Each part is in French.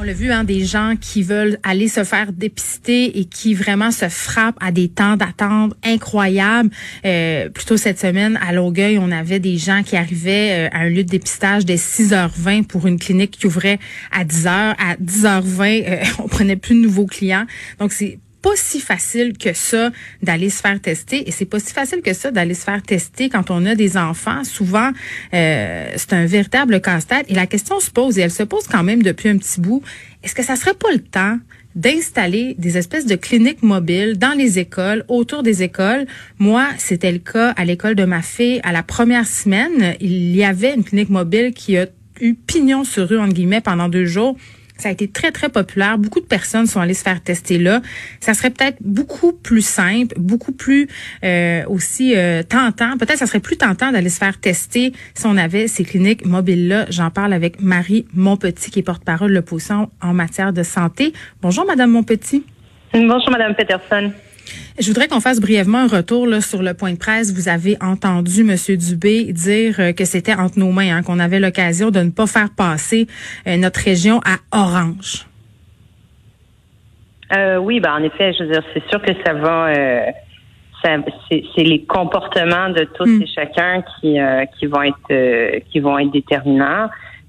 On l'a vu, hein, des gens qui veulent aller se faire dépister et qui vraiment se frappent à des temps d'attente incroyables. Euh, plutôt cette semaine, à Longueuil, on avait des gens qui arrivaient euh, à un lieu de dépistage dès 6h20 pour une clinique qui ouvrait à 10h. À 10h20, euh, on prenait plus de nouveaux clients. Donc, c'est pas si facile que ça d'aller se faire tester et c'est pas si facile que ça d'aller se faire tester quand on a des enfants. Souvent, euh, c'est un véritable casse-tête et la question se pose et elle se pose quand même depuis un petit bout. Est-ce que ça serait pas le temps d'installer des espèces de cliniques mobiles dans les écoles, autour des écoles? Moi, c'était le cas à l'école de ma fille. À la première semaine, il y avait une clinique mobile qui a eu pignon sur rue, entre guillemets, pendant deux jours. Ça a été très, très populaire. Beaucoup de personnes sont allées se faire tester là. Ça serait peut-être beaucoup plus simple, beaucoup plus euh, aussi euh, tentant. Peut-être ça serait plus tentant d'aller se faire tester si on avait ces cliniques mobiles-là. J'en parle avec Marie Monpetit, qui est porte-parole de l'opposition en matière de santé. Bonjour, Madame Monpetit. Bonjour, Madame Peterson. Je voudrais qu'on fasse brièvement un retour là, sur le point de presse. Vous avez entendu M. Dubé dire euh, que c'était entre nos mains, hein, qu'on avait l'occasion de ne pas faire passer euh, notre région à orange. Euh, oui, ben en effet, je veux dire, c'est sûr que ça va. c'est les comportements de tous mm. et chacun qui qui vont être qui vont être déterminants.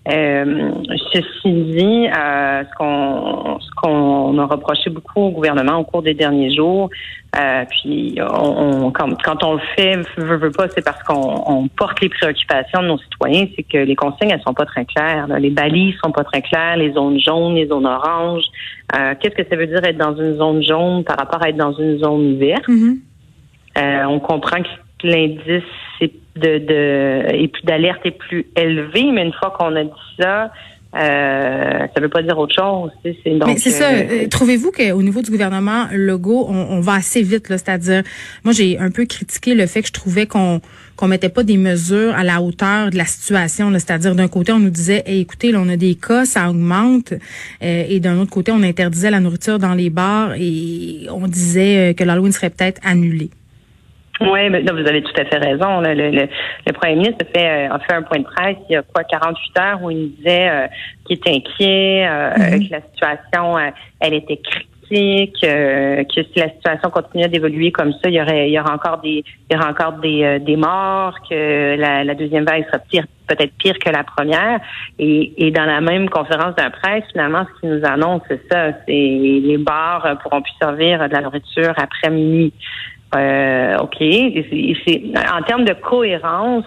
Euh, ceci dit, euh, ce qu'on ce qu'on a reproché beaucoup au gouvernement au cours des derniers jours, euh, puis on, quand, quand, on le fait, veut, veut pas, c'est parce qu'on on porte les préoccupations de nos citoyens, c'est que les consignes elles sont pas très claires, les balises sont pas très claires, les zones jaunes, les zones oranges. Qu'est-ce que ça veut dire être dans une zone jaune par rapport à être dans une zone verte? Mm-hmm. On comprend que l'indice de, de et puis d'alerte est plus élevé, mais une fois qu'on a dit ça, euh, ça veut pas dire autre chose. C'est donc. Mais c'est ça. Euh, euh, trouvez-vous qu'au niveau du gouvernement Legault, on, on va assez vite là, c'est-à-dire, moi j'ai un peu critiqué le fait que je trouvais qu'on qu'on mettait pas des mesures à la hauteur de la situation. C'est-à-dire, d'un côté, on nous disait, écoutez, là, on a des cas, ça augmente, et d'un autre côté, on interdisait la nourriture dans les bars et on disait que l'Halloween serait peut-être annulé. Oui, mais non, vous avez tout à fait raison. Le, le, le premier ministre a fait, euh, a fait un point de presse il y a quoi 48 heures où il disait euh, qu'il était inquiet, euh, mm-hmm. que la situation elle était critique, que si la situation continuait d'évoluer comme ça, il y aurait il y aura encore des il y aura encore des, des morts, que la, la deuxième vague sera pire peut-être pire que la première. Et, et dans la même conférence de presse, finalement, ce qui nous annonce, c'est ça, c'est les bars pourront plus servir de la nourriture après minuit. Euh, OK. en termes de cohérence,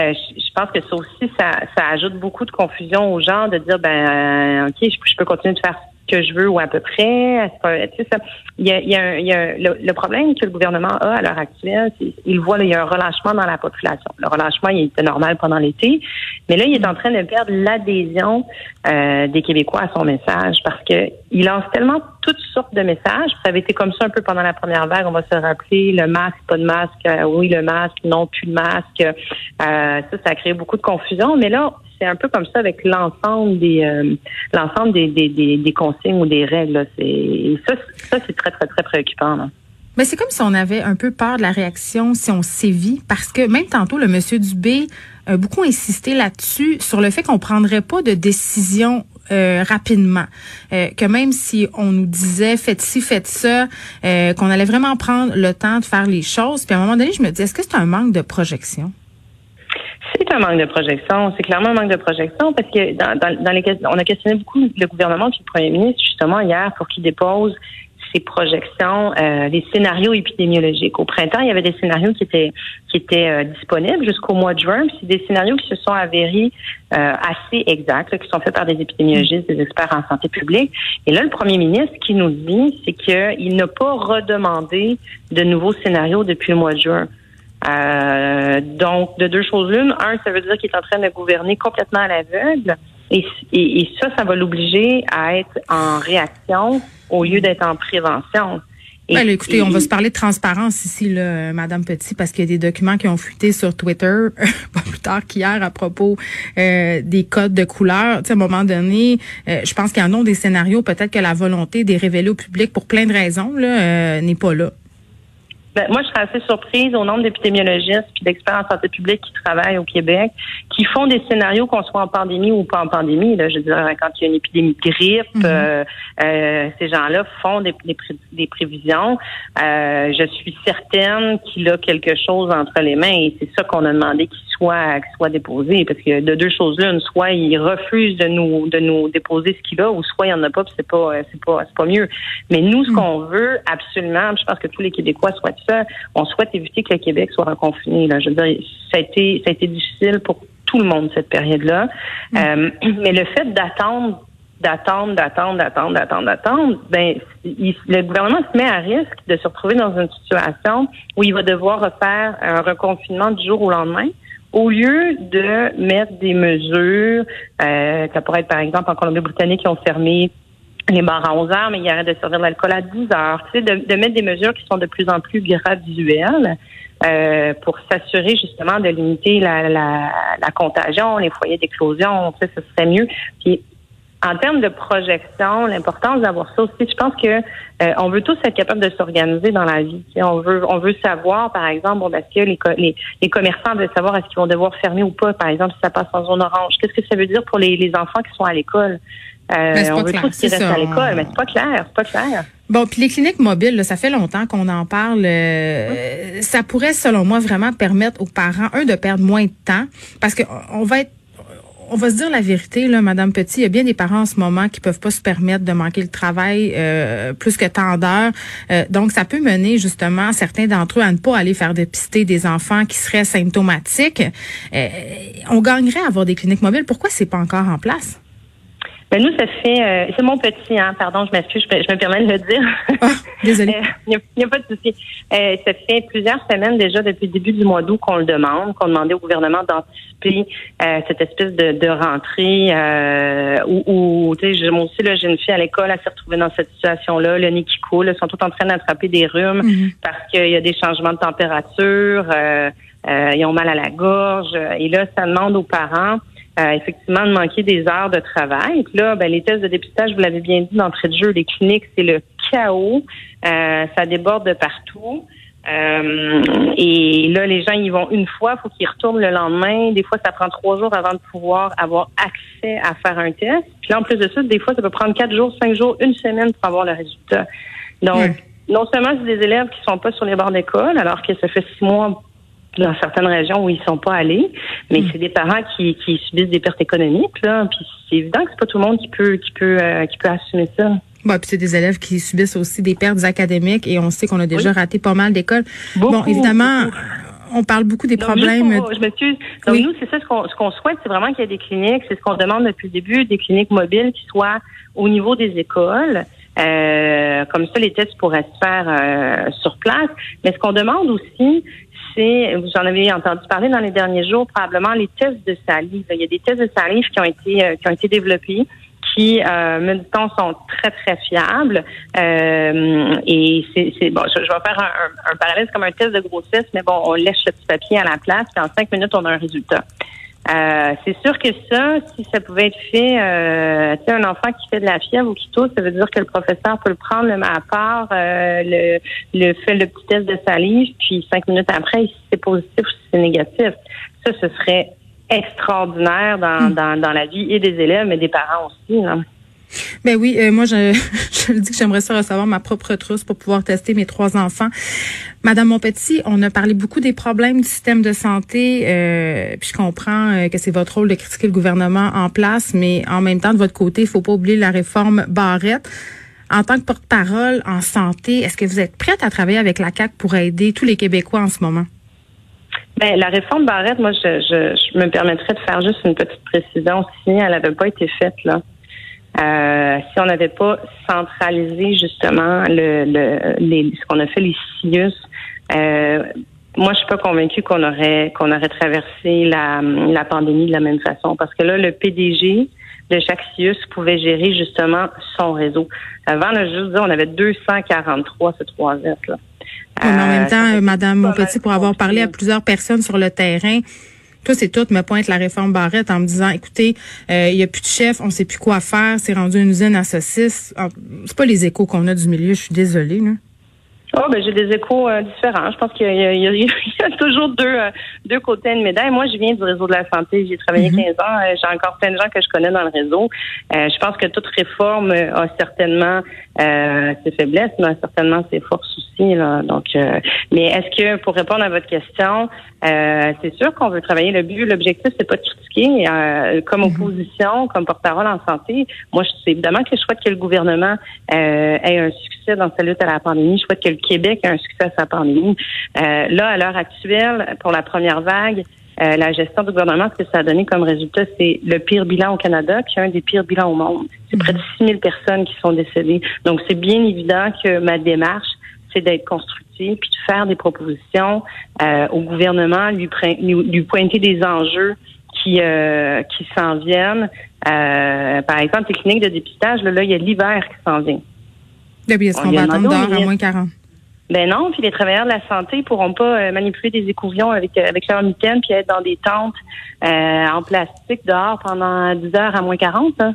euh, je, pense que ça aussi, ça, ça ajoute beaucoup de confusion aux gens de dire, ben, euh, OK, je, peux continuer de faire ce que je veux ou à peu près. ça, il y a, y a, y a le, problème que le gouvernement a à l'heure actuelle, c'est il voit il y a un relâchement dans la population. Le relâchement, il était normal pendant l'été, mais là, il est en train de perdre l'adhésion euh, des Québécois à son message parce que il lance tellement toutes sortes de messages. Ça avait été comme ça un peu pendant la première vague. On va se rappeler le masque, pas de masque, euh, oui le masque, non plus de masque. Euh, ça, ça a créé beaucoup de confusion. Mais là, c'est un peu comme ça avec l'ensemble des euh, l'ensemble des, des, des, consignes ou des règles. C'est ça, ça c'est très très très préoccupant. Mais c'est comme si on avait un peu peur de la réaction si on sévit, parce que même tantôt, le monsieur Dubé a beaucoup insisté là-dessus, sur le fait qu'on prendrait pas de décision euh, rapidement. Euh, que même si on nous disait faites ci, faites ça, euh, qu'on allait vraiment prendre le temps de faire les choses. Puis à un moment donné, je me dis, est-ce que c'est un manque de projection? C'est un manque de projection. C'est clairement un manque de projection parce que dans, dans, dans les on a questionné beaucoup le gouvernement puis le premier ministre justement hier pour qu'il dépose ses projections, euh, les scénarios épidémiologiques. Au printemps, il y avait des scénarios qui étaient qui étaient euh, disponibles jusqu'au mois de juin. C'est des scénarios qui se sont avérés euh, assez exacts, qui sont faits par des épidémiologistes, des experts en santé publique. Et là, le premier ministre qui nous dit, c'est qu'il n'a pas redemandé de nouveaux scénarios depuis le mois de juin. Euh, donc, de deux choses l'une. Un, ça veut dire qu'il est en train de gouverner complètement à l'aveugle. Et, et, et, ça, ça va l'obliger à être en réaction au lieu d'être en prévention. Ben, écoutez, on va se parler de transparence ici, là, Madame Petit, parce qu'il y a des documents qui ont fuité sur Twitter, pas plus tard qu'hier, à propos euh, des codes de couleur. à un moment donné, euh, je pense qu'il y en a des scénarios, peut-être que la volonté des révéler au public pour plein de raisons là, euh, n'est pas là. Ben, moi, je serais assez surprise au nombre d'épidémiologistes puis d'experts en santé publique qui travaillent au Québec, qui font des scénarios qu'on soit en pandémie ou pas en pandémie. Là, je veux dire, quand il y a une épidémie de grippe, mhm. euh, euh, ces gens-là font des, des, prévisions. Euh, je suis certaine qu'il a quelque chose entre les mains et c'est ça qu'on a demandé qu'il soit, qu'il soit déposé. Parce que de deux choses là, soit il refuse de nous de nous déposer ce qu'il a, ou soit il n'y en a pas, puis c'est pas c'est pas c'est pas mieux. Mais nous, ce mhm. qu'on veut absolument, je pense que tous les Québécois souhaitent on souhaite éviter que le Québec soit reconfiné. Là. Je veux dire, ça a été, ça a été difficile pour tout le monde cette période-là. Mm. Euh, mais le fait d'attendre d'attendre, d'attendre, d'attendre, d'attendre, d'attendre, ben, le gouvernement se met à risque de se retrouver dans une situation où il va devoir refaire un reconfinement du jour au lendemain, au lieu de mettre des mesures, euh, ça pourrait être par exemple en Colombie-Britannique qui ont fermé les bars à 11 heures, mais il arrête de servir de l'alcool à 10 heures. Tu sais, de, de, mettre des mesures qui sont de plus en plus graduelles euh, pour s'assurer justement de limiter la, la, la contagion, les foyers d'éclosion. Tu sais, ce serait mieux. En termes de projection, l'importance d'avoir ça aussi, je pense que euh, on veut tous être capable de s'organiser dans la vie. on veut, on veut savoir, par exemple, bon, est-ce que les, les, les, commerçants veulent savoir est-ce qu'ils vont devoir fermer ou pas, par exemple, si ça passe en zone orange? Qu'est-ce que ça veut dire pour les, les enfants qui sont à l'école? Euh, on veut tous qu'ils restent à l'école, mais c'est pas clair, c'est pas clair. Bon, puis les cliniques mobiles, ça fait longtemps qu'on en parle. Euh, ça pourrait, selon moi, vraiment permettre aux parents, un, de perdre moins de temps, parce qu'on va être on va se dire la vérité, là, Madame Petit. Il y a bien des parents en ce moment qui peuvent pas se permettre de manquer le travail euh, plus que tant d'heures. donc, ça peut mener justement certains d'entre eux à ne pas aller faire dépister des enfants qui seraient symptomatiques. on gagnerait à avoir des cliniques mobiles. Pourquoi c'est pas encore en place? Ben nous, ça fait, euh, c'est mon petit, hein, pardon, je m'excuse, je, me permets de le dire. Ah, désolée. Il n'y a, pas de souci. Euh, ça fait plusieurs semaines déjà, depuis le début du mois d'août, qu'on le demande, qu'on demandait au gouvernement d'anticiper euh, cette espèce de, de rentrée euh, où, tu sais, moi aussi, là, j'ai une fille à l'école, elle s'est retrouvée dans cette situation-là, le nez qui coule, ils sont tous en train d'attraper des rhumes mhm. parce qu'il y a des changements de température, ils ont mal à la gorge, et là, ça demande aux parents euh, effectivement de manquer des heures de travail. Puis là, ben, les tests de dépistage, vous l'avez bien dit d'entrée de jeu, les cliniques, c'est le chaos. Euh, ça déborde de partout. Euh, et là, les gens y vont une fois, il faut qu'ils retournent le lendemain. Des fois, ça prend trois jours avant de pouvoir avoir accès à faire un test. Puis là, en plus de ça, des fois, ça peut prendre quatre jours, cinq jours, une semaine pour avoir le résultat. Donc, non seulement c'est des élèves qui sont pas sur les bords d'école, alors que ça fait six mois dans certaines régions où ils sont pas allés, mais hmm. c'est des parents qui, qui subissent des pertes économiques là, puis c'est évident que c'est pas tout le monde qui peut qui peut euh, qui peut assumer ça. Bon, puis c'est des élèves qui subissent aussi des pertes académiques et on sait qu'on a déjà raté pas mal d'écoles. Bon, évidemment, on parle beaucoup des problèmes. je m'excuse. Donc nous, c'est ça ce qu'on ce qu'on souhaite, c'est vraiment qu'il y ait des cliniques, c'est ce qu'on demande depuis le début, des cliniques mobiles qui soient au niveau des écoles. Euh, comme ça, les tests pourraient se faire euh, sur place. Mais ce qu'on demande aussi, c'est, vous en avez entendu parler dans les derniers jours, probablement les tests de salive. Il y a des tests de salive qui ont été euh, qui ont été développés qui, euh, me dit-on, sont très, très fiables. Euh, et c'est, bon, je, vais faire un, un, parallèle, comme un test de grossesse, mais bon, on lèche le petit papier à la place, puis en cinq minutes, on a un résultat. Euh, c'est sûr que ça, si ça pouvait être fait, euh, tu sais, un enfant qui fait de la fièvre ou qui tousse, ça veut dire que le professeur peut le prendre le à part, euh, le, le fait le petit test de salive, puis cinq minutes après, si c'est positif ou si c'est négatif. Ça, ce serait extraordinaire dans, hmm. dans, dans la vie et des élèves, mais des parents aussi. Là. Ben oui, euh, moi je, je dis que j'aimerais ça recevoir ma propre trousse pour pouvoir tester mes trois enfants. Madame Montpetit, on a parlé beaucoup des problèmes du système de santé, euh, puis je comprends euh, que c'est votre rôle de critiquer le gouvernement en place, mais en même temps de votre côté, il faut pas oublier la réforme Barrette. En tant que porte-parole en santé, est-ce que vous êtes prête à travailler avec la CAC pour aider tous les Québécois en ce moment? Ben, la réforme Barrette, moi, je, je, je me permettrais de faire juste une petite précision. Si elle n'avait pas été faite, là, euh, si on n'avait pas centralisé justement le, le les, ce qu'on a fait les CIUS, euh, moi je suis pas convaincue qu'on aurait qu'on aurait traversé la, la pandémie de la même façon parce que là le PDG de chaque CIUS pouvait gérer justement son réseau. Avant, là, je juste dire, on avait 243 ce 3 s là. en même temps, Madame Montpetit, pour avoir parlé à plusieurs personnes sur le terrain, toi, c'est tout me pointe la réforme Barrette en me disant, écoutez, euh, il y a plus de chef, on sait plus quoi faire, c'est rendu une usine à saucisses. C'est pas les échos qu'on a du milieu, je suis désolée. Là. Oh, ben j'ai des échos euh, différents. Je pense qu'il y, a toujours deux euh, deux côtés de médaille. Moi, je viens du réseau de la santé. J'ai travaillé 15 mhm. ans. Euh, j'ai encore plein de gens que je connais dans le réseau. je pense que toute réforme a certainement ses faiblesses, mais certainement ses forces aussi. Là. Donc, mais est-ce que pour répondre à votre question, c'est sûr qu'on veut travailler. Le but, l'objectif, c'est pas de critiquer. comme mhm. opposition, comme porte-parole en santé, moi, c'est évidemment que je souhaite que le gouvernement ait un succès dans sa lutte à la pandémie. Je souhaite que le Québec a un succès à sa pandémie. Euh, là, à l'heure actuelle, pour la première vague, euh, la gestion du gouvernement, ce que ça a donné comme résultat, c'est le pire bilan au Canada, qui est un des pires bilans au monde. C'est près de 6 000 personnes qui sont décédées. Donc, c'est bien évident que ma démarche, c'est d'être constructive, puis de faire des propositions euh, au gouvernement, lui, lui, pointer des enjeux qui, qui s'en viennent. par exemple, les cliniques de dépistage, là, il y a l'hiver qui s'en vient. est-ce qu'on va attendre à moins 40? Ben non, puis les travailleurs de la santé ne pourront pas euh, manipuler des écouvillons avec euh, avec leur mitaine puis être dans des tentes euh, en plastique dehors pendant 10 heures à moins 40. Hein.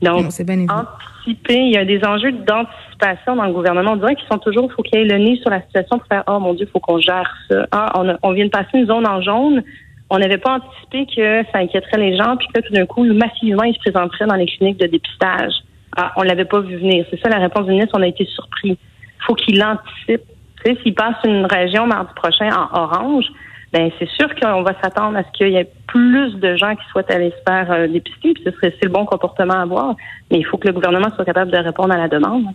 Donc, anticiper, il y a des enjeux d'anticipation dans le gouvernement. On dirait qu'ils sont toujours, il faut qu'il y ait le nez sur la situation pour faire, oh mon Dieu, il faut qu'on gère ça. Ah, on, on vient de passer une zone en jaune. On n'avait pas anticipé que ça inquiéterait les gens, puis que tout d'un coup, massivement, ils se présenteraient dans les cliniques de dépistage. Ah, on l'avait pas vu venir. C'est ça la réponse du ministre, on a été surpris faut qu'il anticipe. S'il passe une région mardi prochain en orange, ben c'est sûr qu'on va s'attendre à ce qu'il y ait plus de gens qui souhaitent aller se faire euh, dépister, puis ce serait c'est le bon comportement à avoir. Mais il faut que le gouvernement soit capable de répondre à la demande.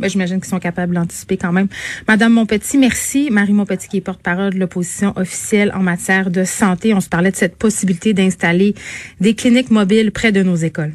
Ben, j'imagine qu'ils sont capables d'anticiper quand même. Madame Montpetit, merci. Marie Montpetit, qui est porte-parole de l'opposition officielle en matière de santé. On se parlait de cette possibilité d'installer des cliniques mobiles près de nos écoles.